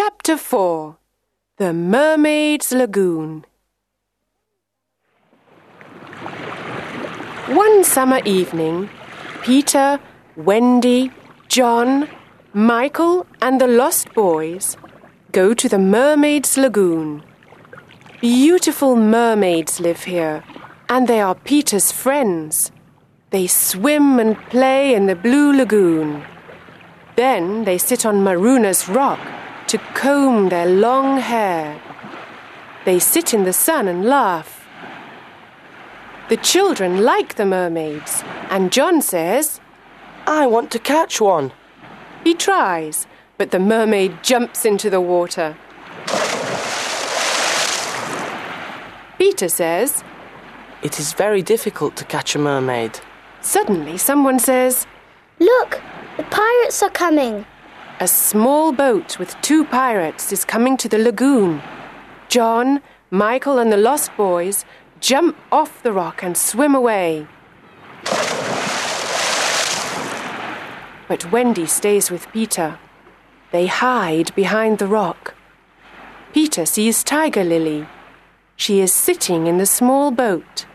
Chapter 4 The Mermaid's Lagoon. One summer evening, Peter, Wendy, John, Michael, and the Lost Boys go to the Mermaid's Lagoon. Beautiful mermaids live here, and they are Peter's friends. They swim and play in the blue lagoon. Then they sit on Marooners' rock to comb their long hair. They sit in the sun and laugh. The children like the mermaids, and John says, I want to catch one. He tries, but the mermaid jumps into the water. Peter says, It is very difficult to catch a mermaid. Suddenly, someone says, Look, the pirates are coming. A small boat with two pirates is coming to the lagoon. John, Michael, and the Lost Boys jump off the rock and swim away. But Wendy stays with Peter. They hide behind the rock. Peter sees Tiger Lily. She is sitting in the small boat.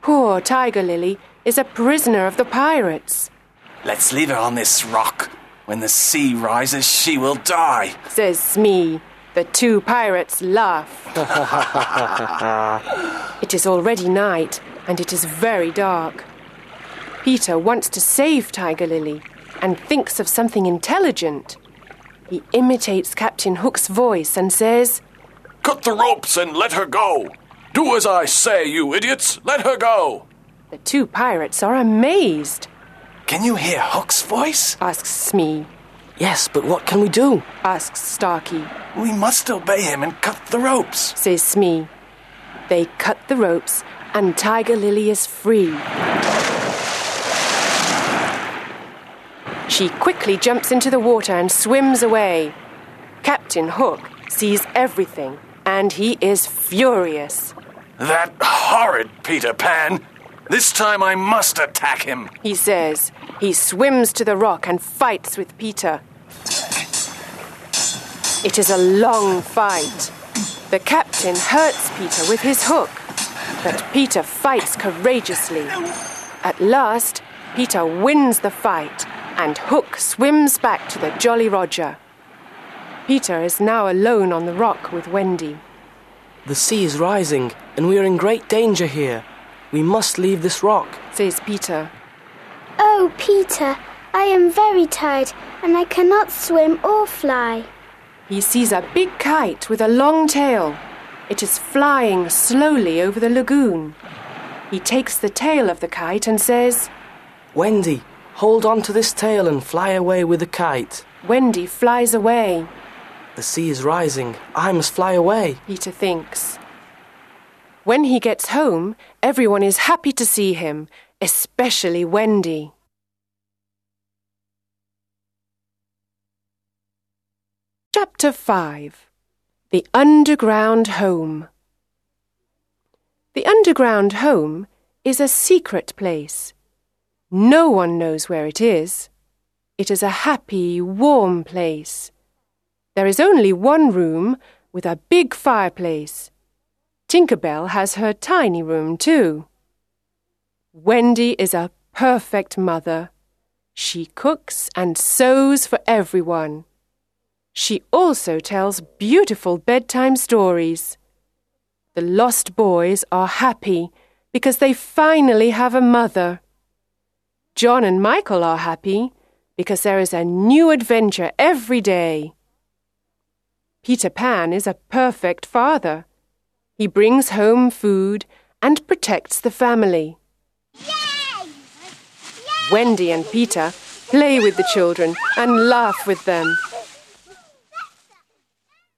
Poor Tiger Lily is a prisoner of the pirates, Let's leave her on this rock. When the sea rises, she will die. says Smee. The two pirates laugh. it is already night, and it is very dark. Peter wants to save Tiger Lily and thinks of something intelligent. He imitates Captain Hook's voice and says, Cut the ropes and let her go. Do as I say, you idiots. Let her go. The two pirates are amazed, Can you hear Hook's voice? asks Smee, Yes, but what can we do? asks Starkey, We must obey him and cut the ropes. says Smee. They cut the ropes, and Tiger Lily is free. She quickly jumps into the water and swims away. Captain Hook sees everything, and he is furious. That horrid Peter Pan. This time I must attack him. He says he swims to the rock and fights with Peter. It is a long fight. The captain hurts Peter with his hook, but Peter fights courageously. At last, Peter wins the fight, and Hook swims back to the Jolly Roger. Peter is now alone on the rock with Wendy. The sea is rising, and we are in great danger here. We must leave this rock. Says Peter. Oh, Peter, I am very tired and I cannot swim or fly. He sees a big kite with a long tail. It is flying slowly over the lagoon. He takes the tail of the kite and says, Wendy, hold on to this tail and fly away with the kite. Wendy flies away, The sea is rising. I must fly away. Peter thinks. When he gets home, everyone is happy to see him, especially Wendy. Chapter 5 The Underground Home The underground home is a secret place. No one knows where it is. It is a happy, warm place. There is only one room with a big fireplace. Tinkerbell has her tiny room too. Wendy is a perfect mother. She cooks and sews for everyone. She also tells beautiful bedtime stories. The lost boys are happy because they finally have a mother. John and Michael are happy because there is a new adventure every day. Peter Pan is a perfect father. He brings home food and protects the family. Wendy and Peter play with the children and laugh with them.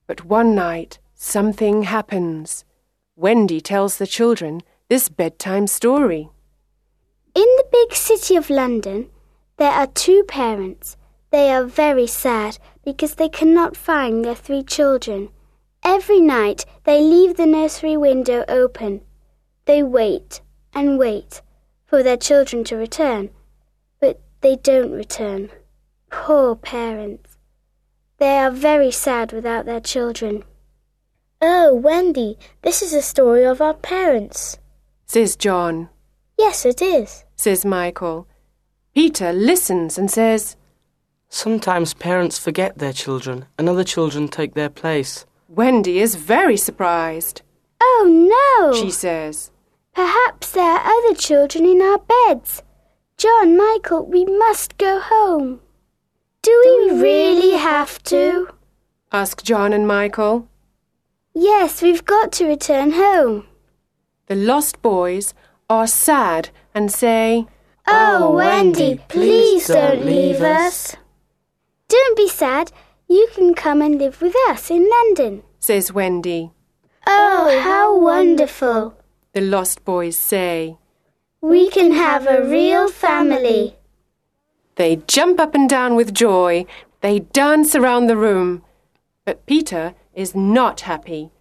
But one night, something happens. Wendy tells the children this bedtime story. In the big city of London, there are two parents. They are very sad because they cannot find their three children. Every night they leave the nursery window open. They wait and wait for their children to return, but they don't return. Poor parents. They are very sad without their children. Oh, Wendy, this is a story of our parents. says John, Yes, it is. says Michael. Peter listens and says, Sometimes parents forget their children and other children take their place. Wendy is very surprised. Oh no! She says, Perhaps there are other children in our beds. John, Michael, we must go home. Do we really have to? ask John and Michael. Yes, we've got to return home. The lost boys are sad and say, Oh, Wendy, oh, please don't leave us. Don't be sad. You can come and live with us in London. says Wendy. Oh, how wonderful. The lost boys say. We can have a real family. They jump up and down with joy. They dance around the room. But Peter is not happy.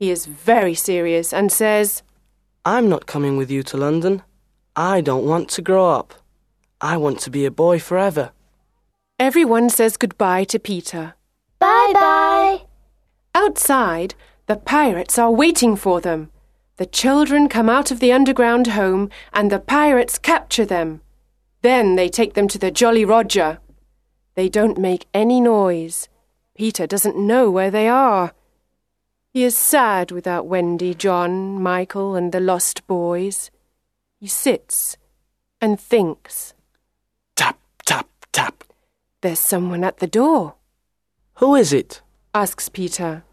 He is very serious and says, I'm not coming with you to London. I don't want to grow up. I want to be a boy forever. Everyone says goodbye to Peter. Bye bye. Outside, the pirates are waiting for them. The children come out of the underground home and the pirates capture them. Then they take them to the Jolly Roger. They don't make any noise. Peter doesn't know where they are. He is sad without Wendy, John, Michael, and the lost boys. He sits and thinks. Tap, tap, tap. There's someone at the door, Who is it? asks Peter.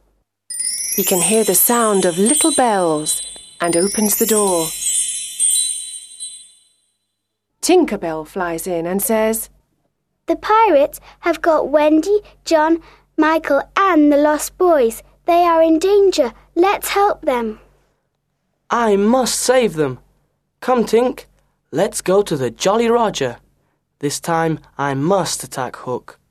He can hear the sound of little bells and opens the door. Tinker Bell flies in and says, The pirates have got Wendy, John, Michael, and the lost boys. They are in danger. Let's help them. I must save them. Come, Tink. Let's go to the Jolly Roger. This time I must attack Hook.